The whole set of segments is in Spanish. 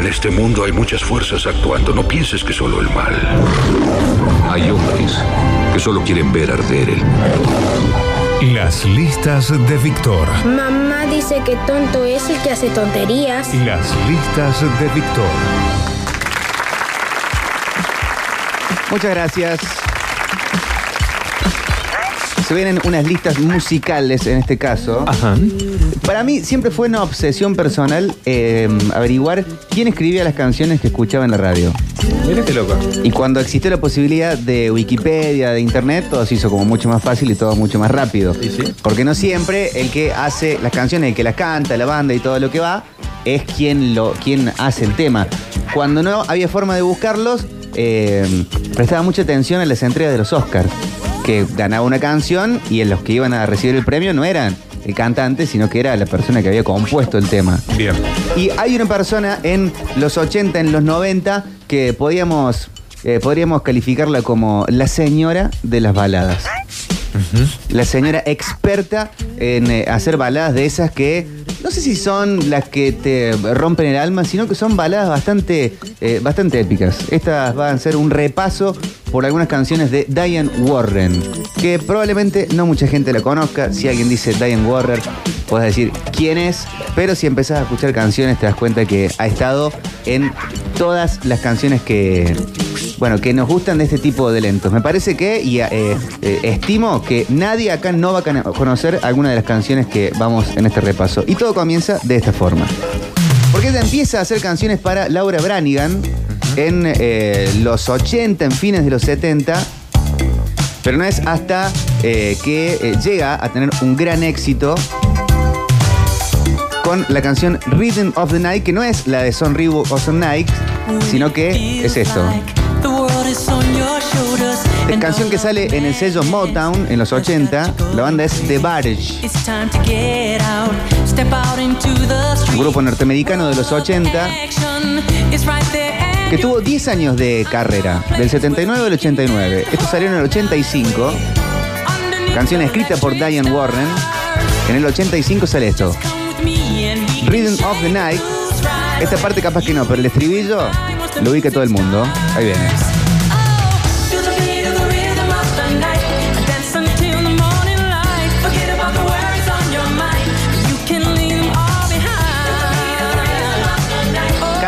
En este mundo hay muchas fuerzas actuando. No pienses que solo el mal. Hay hombres que solo quieren ver arder el mundo. Las listas de Víctor. Mamá dice que tonto es el que hace tonterías. Las listas de Víctor. Muchas gracias. Se vienen unas listas musicales en este caso. Ajá. Para mí siempre fue una obsesión personal eh, averiguar quién escribía las canciones que escuchaba en la radio. Mira qué loco. Y cuando existió la posibilidad de Wikipedia, de Internet, todo se hizo como mucho más fácil y todo mucho más rápido. Sí, sí. Porque no siempre el que hace las canciones, el que las canta, la banda y todo lo que va, es quien, lo, quien hace el tema. Cuando no había forma de buscarlos, eh, prestaba mucha atención a las entregas de los Oscars, que ganaba una canción y en los que iban a recibir el premio no eran el cantante, sino que era la persona que había compuesto el tema. Bien. Y hay una persona en los 80, en los 90, que podíamos, eh, podríamos calificarla como la señora de las baladas. La señora experta en eh, hacer baladas de esas que no sé si son las que te rompen el alma, sino que son baladas bastante, eh, bastante épicas. Estas van a ser un repaso por algunas canciones de Diane Warren, que probablemente no mucha gente la conozca. Si alguien dice Diane Warren, puedes decir quién es, pero si empezás a escuchar canciones te das cuenta que ha estado en todas las canciones que, bueno, que nos gustan de este tipo de lentos. Me parece que, y eh, eh, estimo que nadie acá no va a conocer alguna de las canciones que vamos en este repaso. Y todo comienza de esta forma. Porque ella empieza a hacer canciones para Laura Branigan en eh, los 80, en fines de los 70. Pero no es hasta eh, que eh, llega a tener un gran éxito con la canción Rhythm of the Night, que no es la de Son Ribu o Son Night, sino que es esto. Es canción que sale en el sello Motown en los 80. La banda es The Barge, un grupo norteamericano de los 80 que tuvo 10 años de carrera, del 79 al 89. Esto salió en el 85. Canción escrita por Diane Warren. En el 85 sale esto. Rhythm of the Night. Esta parte capaz que no, pero el estribillo lo ubica todo el mundo. Ahí viene.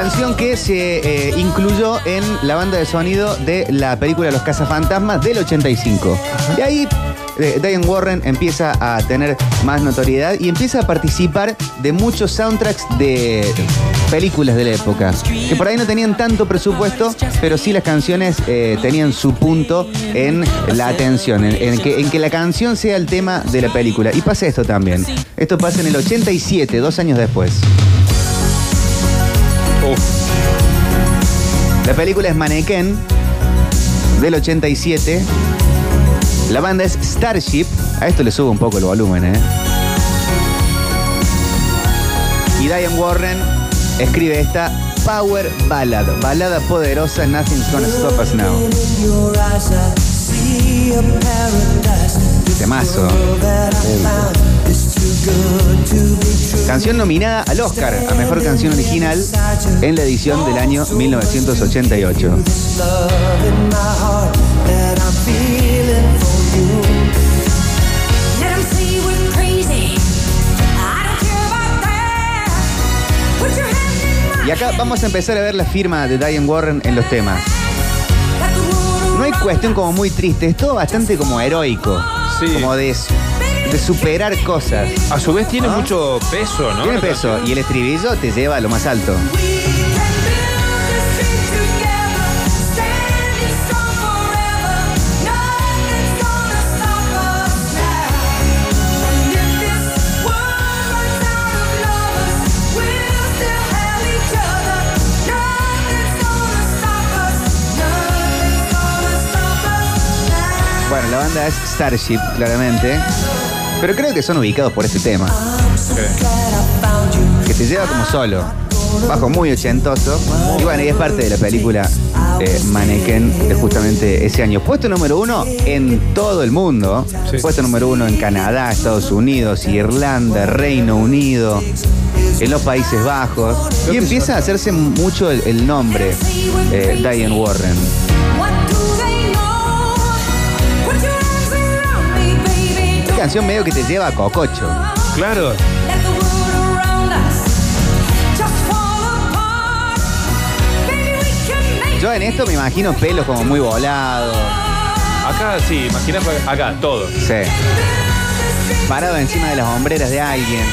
Canción que se eh, incluyó en la banda de sonido de la película Los Cazafantasmas del 85. Y ahí eh, Diane Warren empieza a tener más notoriedad y empieza a participar de muchos soundtracks de películas de la época. Que por ahí no tenían tanto presupuesto, pero sí las canciones eh, tenían su punto en la atención, en, en que, en que la canción sea el tema de la película. Y pasa esto también. Esto pasa en el 87, dos años después. La película es Mannequin del 87. La banda es Starship. A esto le subo un poco el volumen, ¿eh? Y Diane Warren escribe esta Power Ballad. Balada poderosa, Nothing's Gonna Stop Us Now. Temazo. Canción nominada al Oscar a Mejor Canción Original en la edición del año 1988. Y acá vamos a empezar a ver la firma de Diane Warren en los temas. No hay cuestión como muy triste, es todo bastante como heroico. Sí. Como de, de superar cosas. A su vez tiene ¿Ah? mucho peso, ¿no? Tiene La peso canción. y el estribillo te lleva a lo más alto. Bueno, la banda es Starship, claramente. Pero creo que son ubicados por este tema. Que te lleva como solo. bajo muy ochentoso. Y bueno, y es parte de la película eh, Mannequin de justamente ese año. Puesto número uno en todo el mundo. Sí. Puesto número uno en Canadá, Estados Unidos, Irlanda, Reino Unido, en los Países Bajos. Y empieza a hacerse mucho el, el nombre, eh, Diane Warren. Canción medio que te lleva a Cococho. Claro. Yo en esto me imagino pelos como muy volados. Acá sí, imagina acá, todo. Sí. Parado encima de las hombreras de alguien.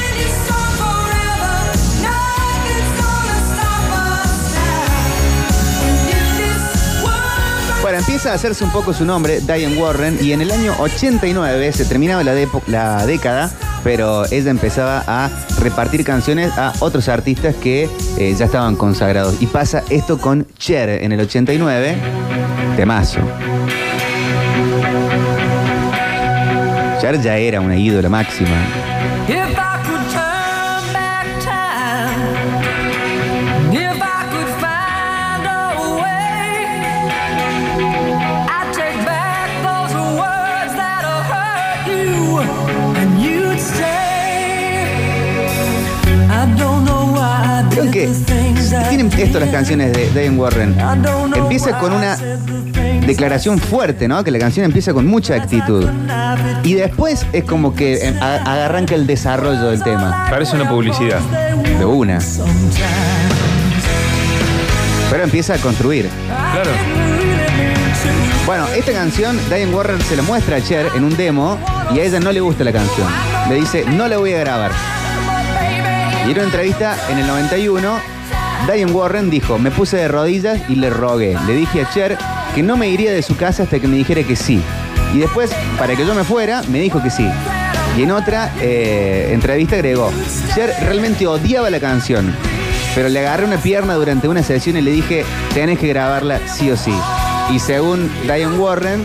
Bueno, empieza a hacerse un poco su nombre, Diane Warren, y en el año 89 se terminaba la década, pero ella empezaba a repartir canciones a otros artistas que eh, ya estaban consagrados. Y pasa esto con Cher en el 89, temazo. Cher ya era una ídola máxima. Esto las canciones de Diane Warren. Empieza con una declaración fuerte, ¿no? Que la canción empieza con mucha actitud. Y después es como que eh, arranca el desarrollo del tema. Parece una publicidad. De una. Pero empieza a construir. Claro. Bueno, esta canción Diane Warren se la muestra a Cher en un demo y a ella no le gusta la canción. Le dice, no la voy a grabar. Y en una entrevista en el 91, Diane Warren dijo, me puse de rodillas y le rogué. Le dije a Cher que no me iría de su casa hasta que me dijera que sí. Y después, para que yo me fuera, me dijo que sí. Y en otra eh, entrevista agregó, Cher realmente odiaba la canción, pero le agarré una pierna durante una sesión y le dije, tenés que grabarla sí o sí. Y según Diane Warren,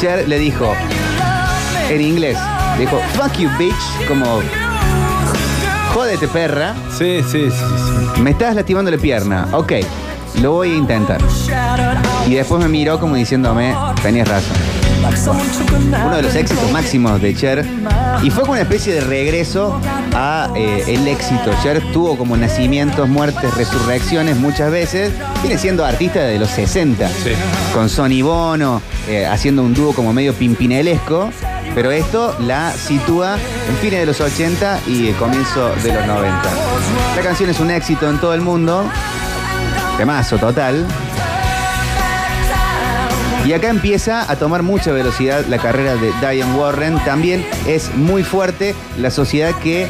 Cher le dijo, en inglés, dijo, fuck you bitch, como, jódete perra, Sí, sí, sí. sí. me estás lastimando la pierna, ok, lo voy a intentar. Y después me miró como diciéndome, tenías razón. Uno de los éxitos máximos de Cher. Y fue como una especie de regreso a eh, el éxito. Cher tuvo como nacimientos, muertes, resurrecciones muchas veces. Viene siendo artista de los 60. Sí. Con Sonny Bono, eh, haciendo un dúo como medio pimpinelesco. Pero esto la sitúa en fines de los 80 y el comienzo de los 90. La canción es un éxito en todo el mundo. Temazo total. Y acá empieza a tomar mucha velocidad la carrera de Diane Warren. También es muy fuerte la sociedad que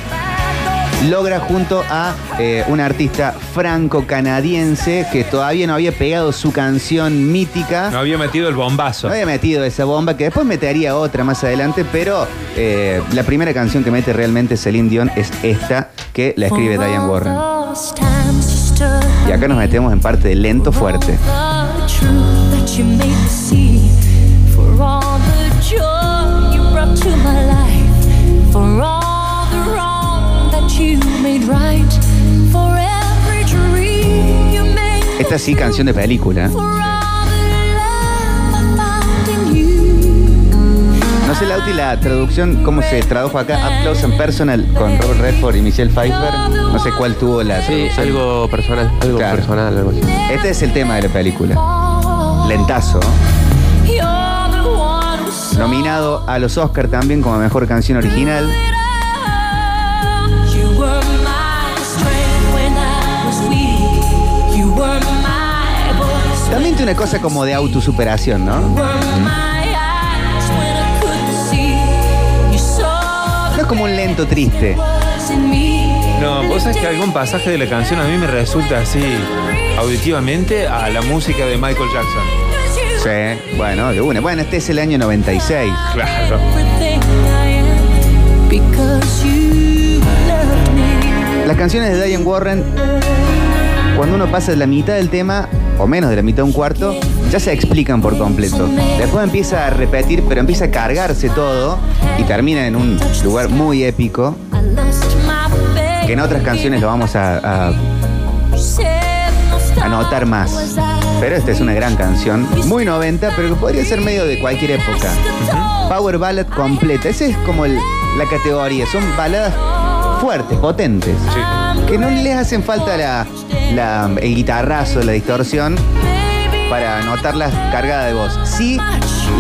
logra junto a eh, un artista franco-canadiense que todavía no había pegado su canción mítica. No había metido el bombazo. No había metido esa bomba, que después metería otra más adelante, pero eh, la primera canción que mete realmente Celine Dion es esta, que la escribe Diane Warren. Y acá nos metemos en parte de lento fuerte. Esta sí, canción de película. No sé, Lauti, la traducción, cómo se tradujo acá, Up Close and Personal, con Robert Redford y Michelle Pfeiffer. No sé cuál tuvo la Sí, traducción. algo personal, algo Claro. personal, algo así. Este es el tema de la película. Lentazo. Nominado a los Oscar también como mejor canción original. Tiene una cosa como de autosuperación, ¿no? No es como un lento triste. No, vos sabés que algún pasaje de la canción a mí me resulta así auditivamente a la música de Michael Jackson. Sí, bueno, de una. Bueno, este es el año 96. Claro. Las canciones de Diane Warren, cuando uno pasa de la mitad del tema, o menos de la mitad de un cuarto, ya se explican por completo. Después empieza a repetir, pero empieza a cargarse todo y termina en un lugar muy épico, que en otras canciones lo vamos a, a anotar más. Pero esta es una gran canción, muy 90, pero que podría ser medio de cualquier época. Power ballad completa, esa es como el- la categoría, son baladas fuertes, potentes, que no les hacen falta la, la- el guitarrazo, la distorsión para notarlas cargada de voz. Sí,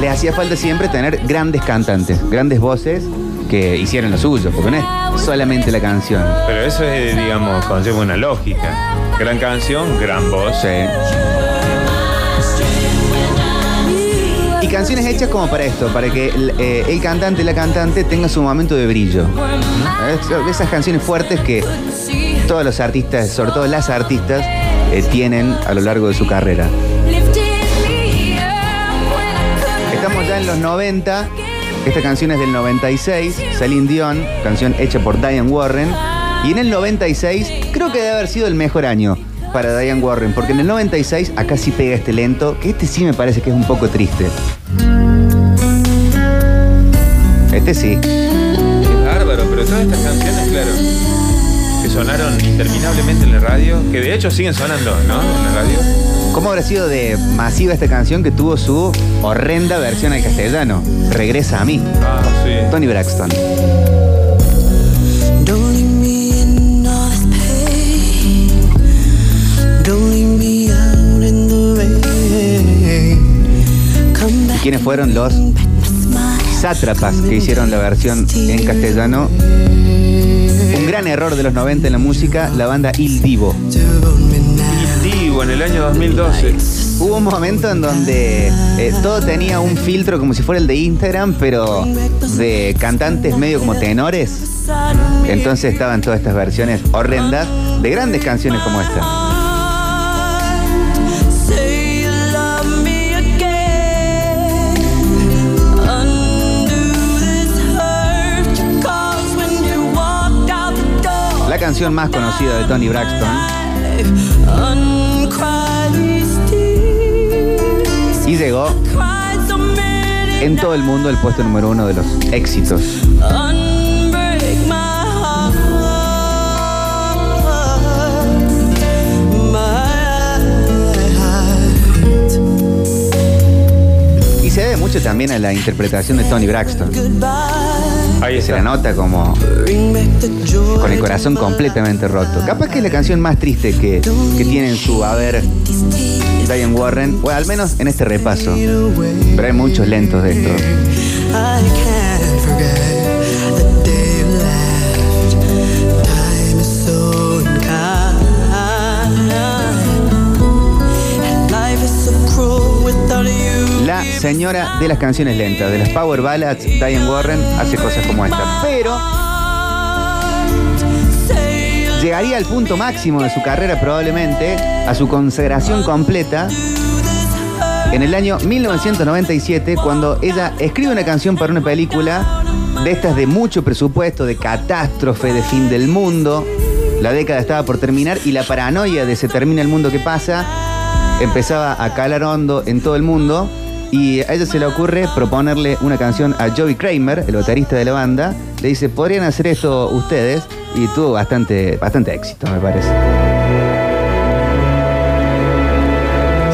les hacía falta siempre tener grandes cantantes, grandes voces que hicieran lo suyo, porque no es solamente la canción. Pero eso es, digamos, conlleva una lógica. Gran canción, gran voz. Sí. Y canciones hechas como para esto, para que el, eh, el cantante, la cantante tenga su momento de brillo. Es- Esas canciones fuertes que todos los artistas, sobre todo las artistas, eh, tienen a lo largo de su carrera. Estamos ya en los 90. Esta canción es del 96, Celine Dion, canción hecha por Diane Warren. Y en el 96 creo que debe haber sido el mejor año para Diane Warren, porque en el 96 acá sí pega este lento, que este sí me parece que es un poco triste. Este sí. Es bárbaro, pero todas estas canciones, claro, que sonaron interminablemente en la radio, que de hecho siguen sonando, ¿no? En la radio. ¿Cómo habrá sido de masiva esta canción que tuvo su horrenda versión al castellano? Regresa a mí. Ah, sí. Tony Braxton. ¿Y quiénes fueron los sátrapas que hicieron la versión en castellano? Gran error de los 90 en la música, la banda Il Divo. Il Divo en el año 2012. Hubo un momento en donde eh, todo tenía un filtro como si fuera el de Instagram, pero de cantantes medio como tenores. Entonces estaban todas estas versiones horrendas de grandes canciones como esta. La canción más conocida de Tony Braxton y llegó en todo el mundo el puesto número uno de los éxitos. Y se debe mucho también a la interpretación de Tony Braxton. Ahí Se la nota como Bring back the joy. con el corazón completamente roto. Capaz que es la canción más triste que, que tiene en su haber Diane Warren, o al menos en este repaso. Pero hay muchos lentos de esto. Señora de las canciones lentas, de las power ballads, Diane Warren, hace cosas como esta. Pero llegaría al punto máximo de su carrera probablemente, a su consagración completa, en el año 1997, cuando ella escribe una canción para una película de estas de mucho presupuesto, de catástrofe, de fin del mundo. La década estaba por terminar y la paranoia de se termina el mundo que pasa empezaba a calar hondo en todo el mundo. Y a ella se le ocurre proponerle una canción a Joey Kramer, el baterista de la banda. Le dice, ¿podrían hacer esto ustedes? Y tuvo bastante, bastante éxito, me parece.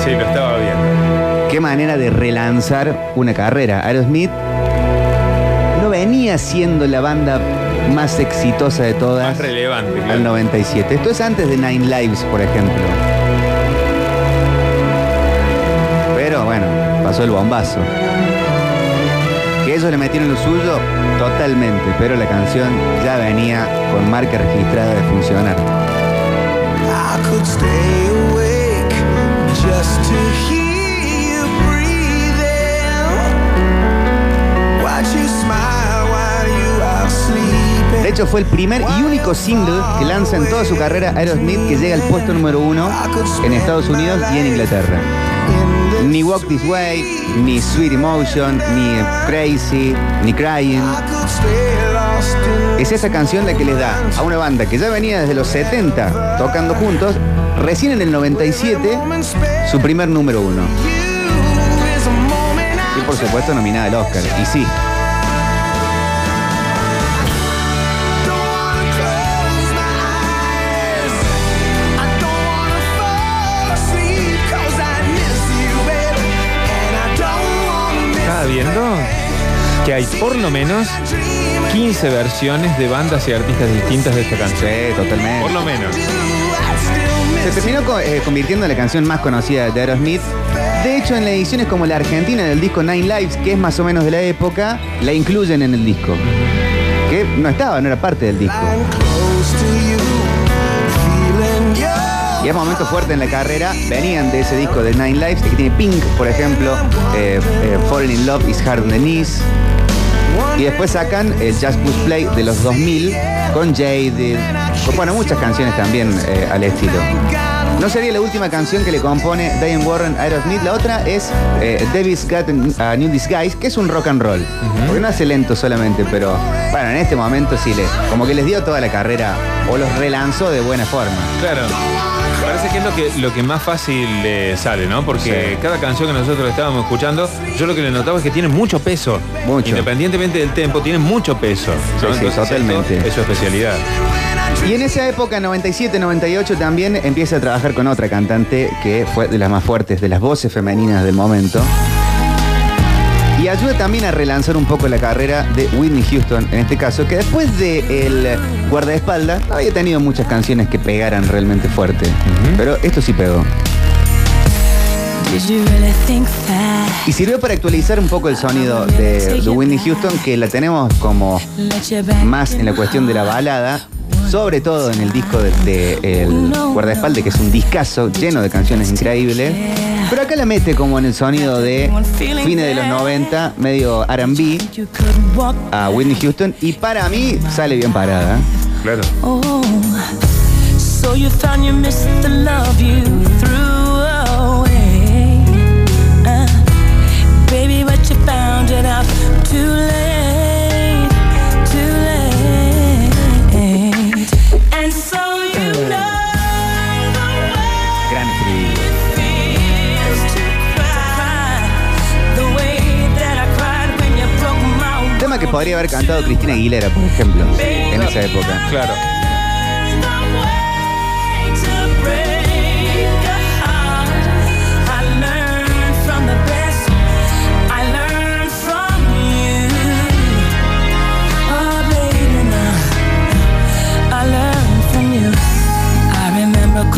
Sí, lo estaba viendo. Qué manera de relanzar una carrera. Aerosmith no venía siendo la banda más exitosa de todas Más relevante, al claro. 97. Esto es antes de Nine Lives, por ejemplo. Pasó el bombazo. Que ellos le metieron lo suyo totalmente, pero la canción ya venía con marca registrada de funcionar. De hecho, fue el primer y único single que lanza en toda su carrera Aerosmith que llega al puesto número uno en Estados Unidos y en Inglaterra. Ni Walk This Way, ni Sweet Emotion, ni Crazy, ni Crying. Es esa canción la que les da a una banda que ya venía desde los 70 tocando juntos, recién en el 97, su primer número uno. Y por supuesto nominada al Oscar. Y sí, que hay por lo menos 15 versiones de bandas y artistas distintas de esta canción. Sí, totalmente. Por lo menos. Se terminó eh, convirtiendo en la canción más conocida de Aerosmith. De hecho, en las ediciones como la argentina del disco Nine Lives, que es más o menos de la época, la incluyen en el disco. Que no estaba, no era parte del disco. Y es momento fuerte en la carrera. Venían de ese disco de Nine Lives, que tiene Pink, por ejemplo. eh, eh, Falling in Love is Hard on the Knees. Y después sacan el Just Push Play de los 2000 con Jaded. con, Bueno, muchas canciones también eh, al estilo. No sería la última canción que le compone Diane Warren a Aerosmith. La otra es eh, Davis Got a New Disguise, que es un rock and roll. Porque no hace lento solamente, pero bueno, en este momento sí le. Como que les dio toda la carrera o los relanzó de buena forma. Claro. Parece que es lo que, lo que más fácil le sale, ¿no? Porque Sí. cada canción que nosotros estábamos escuchando, yo lo que le notaba es que tiene mucho peso. Mucho. Independientemente del tempo, tiene mucho peso. Sí, sí, Entonces, totalmente. esto Es su especialidad. Y en esa época, 97-98, también empieza a trabajar con otra cantante que fue de las más fuertes, de las voces femeninas del momento. Y ayuda también a relanzar un poco la carrera de Whitney Houston, en este caso, que después de El guardaespaldas no había tenido muchas canciones que pegaran realmente fuerte. Pero esto sí pegó. Y sirvió para actualizar un poco el sonido de, de Whitney Houston, que la tenemos como más en la cuestión de la balada, sobre todo en el disco de, de El Guardaespaldas, que es un discazo lleno de canciones increíbles. Pero acá la mete como en el sonido de fines de los 90, medio RB, a Whitney Houston, y para mí sale bien parada. Claro. Oh, so you found you missed the love you threw away. Uh, baby, but you found it out too late, que podría haber cantado Cristina Aguilera, por ejemplo, en esa época. Claro.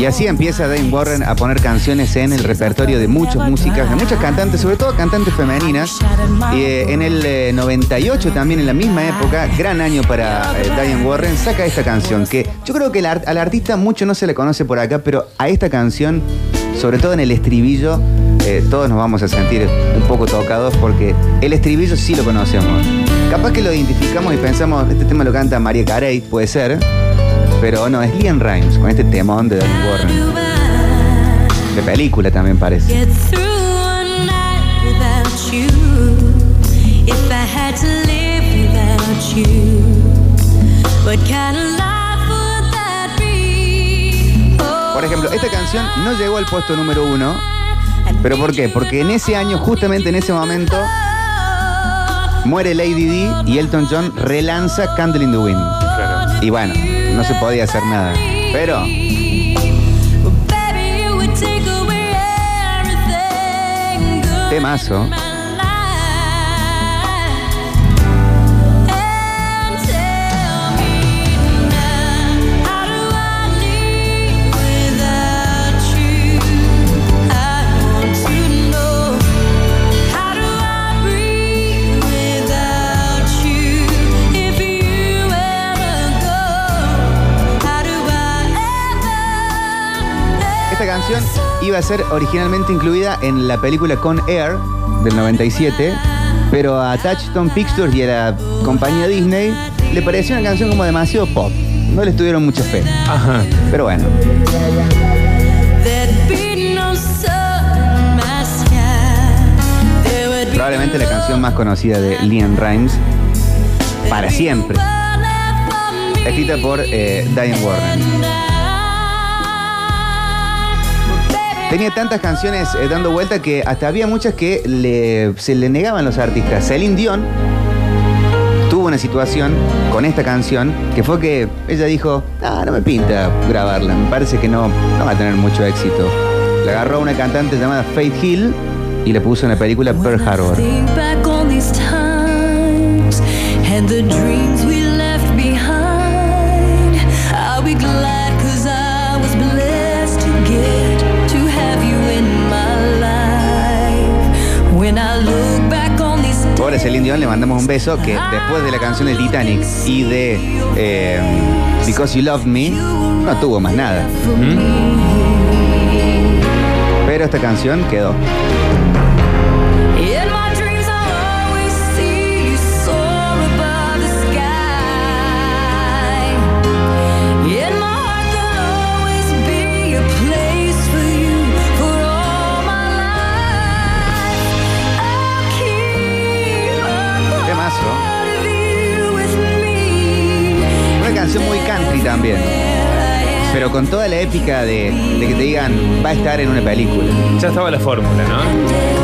Y así empieza Dane Warren a poner canciones en el repertorio de muchas músicas, de muchas cantantes, sobre todo cantantes femeninas. Eh, en el eh, 98 también, en la misma época, gran año para eh, Diane Warren, saca esta canción que yo creo que al artista mucho no se le conoce por acá, pero a esta canción, sobre todo en el estribillo, eh, todos nos vamos a sentir un poco tocados porque el estribillo sí lo conocemos. Capaz que lo identificamos y pensamos, este tema lo canta María Carey, puede ser, pero no, es Liam Rimes con este temón de Diane Warren. De película también parece. Por ejemplo, esta canción no llegó al puesto número uno. ¿Pero por qué? Porque en ese año, justamente en ese momento, muere Lady D y Elton John relanza Candle in the Wind. Claro. Y bueno, no se podía hacer nada. Pero temazo. Canción iba a ser originalmente incluida en la película Con Air del 97, pero a Touchstone Pictures y a la compañía Disney le pareció una canción como demasiado pop. No les tuvieron mucha fe. Ajá. Pero bueno, probablemente la canción más conocida de Liam Rimes para siempre, escrita por eh, Diane Warren. Tenía tantas canciones eh, dando vuelta que hasta había muchas que le- se le negaban los artistas. Celine Dion tuvo una situación con esta canción que fue que ella dijo, ah, no me pinta grabarla, me parece que no, va a tener mucho éxito. La agarró a una cantante llamada Faith Hill y le puso en la película Pearl Harbor. Celine Dion, le mandamos un beso que después de la canción de Titanic y de eh, Because You Love Me, no tuvo más nada. Pero esta canción quedó. Canción muy country también. Pero con toda la épica de, de que te digan, va a estar en una película. Ya estaba la fórmula, ¿no?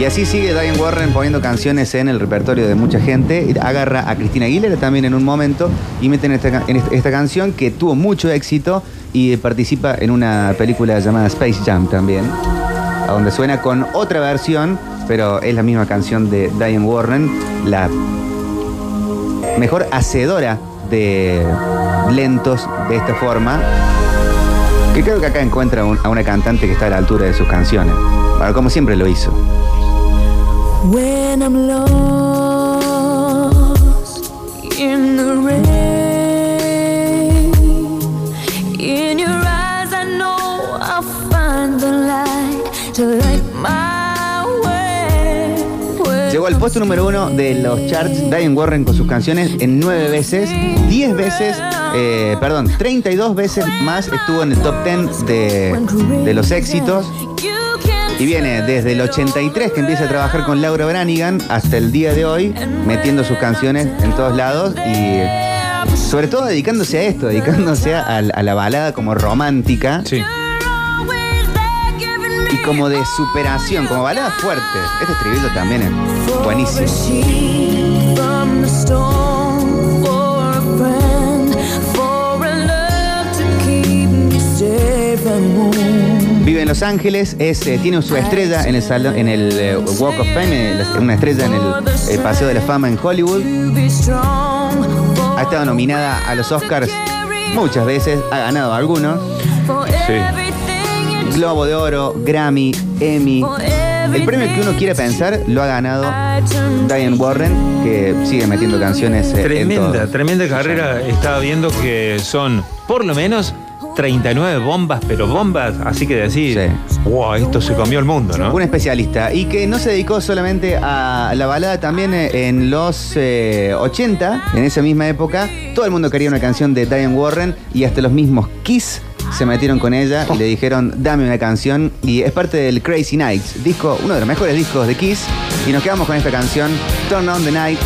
Y así sigue Diane Warren poniendo canciones en el repertorio de mucha gente. Agarra a Cristina Aguilera también en un momento y mete en esta, en esta canción que tuvo mucho éxito y participa en una película llamada Space Jam también, a donde suena con otra versión, pero es la misma canción de Diane Warren, la mejor hacedora de lentos de esta forma. Que creo que acá encuentra a una cantante que está a la altura de sus canciones. Como siempre lo hizo. When I'm lost in the rain, to. Llegó al puesto número uno de los charts Diane Warren con sus canciones en nueve veces, 10 veces, eh, perdón, 32 veces más estuvo en el top 10 de, los éxitos. Y viene desde el 83 que empieza a trabajar con Laura Branigan hasta el día de hoy, metiendo sus canciones en todos lados y sobre todo dedicándose a esto, dedicándose a, la balada como romántica. Y como de superación, como balada fuerte. Este estribillo también es buenísimo. Vive en Los Ángeles, es, eh, tiene su estrella en el, salón- en el eh, Walk of Fame, eh, una estrella en el, el Paseo de la Fama en Hollywood. Ha estado nominada a los Oscars muchas veces, ha ganado algunos. Sí. Globo de Oro, Grammy, Emmy. El premio que uno quiera pensar lo ha ganado Diane Warren, que sigue metiendo canciones eh, en Tremenda, tremenda carrera. Estaba viendo que son por lo menos 39 bombas, pero bombas, así que decir, Sí. wow, esto se comió el mundo, ¿no? Un especialista y que no se dedicó solamente a la balada, también eh, en los eh, 80, en esa misma época, todo el mundo quería una canción de Diane Warren y hasta los mismos Kiss se metieron con ella y le dijeron, dame una canción y es parte del Crazy Nights, disco, uno de los mejores discos de Kiss y nos quedamos con esta canción, Turn on the Night.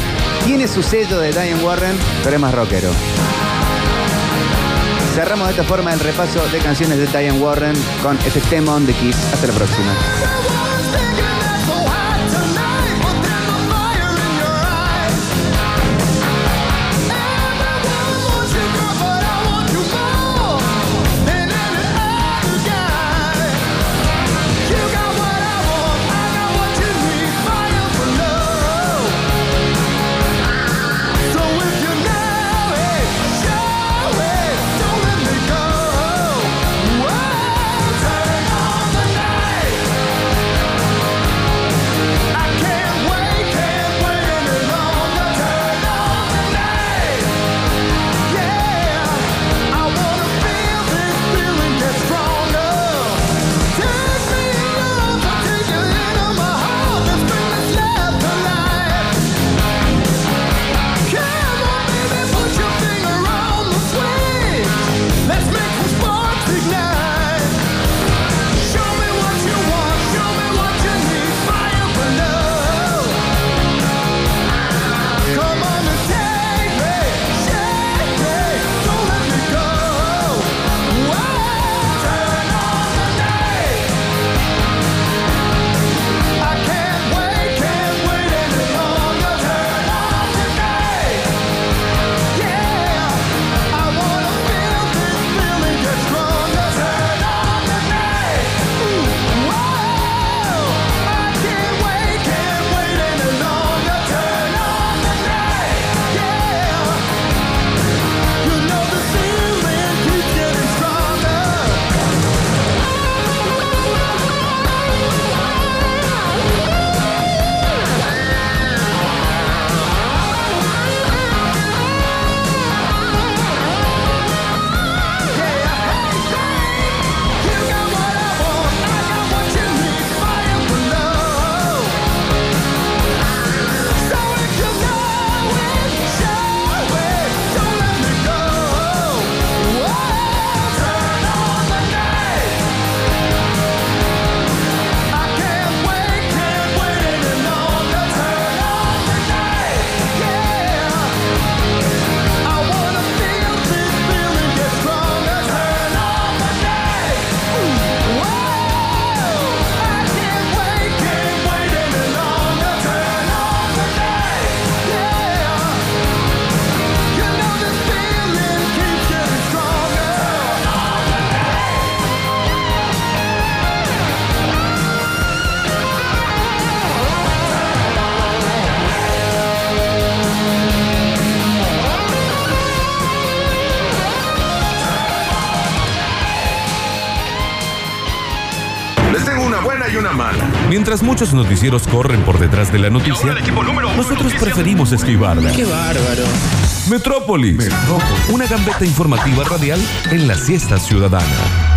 Tiene su sello de Diane Warren, pero es más rockero. Cerramos de esta forma el repaso de canciones de Diane Warren con este temón de Kiss. Hasta la próxima. Muchos noticieros corren por detrás de la noticia, nosotros preferimos esquivarla. Qué bárbaro. Metrópolis. Una gambeta informativa radial en la siesta ciudadana.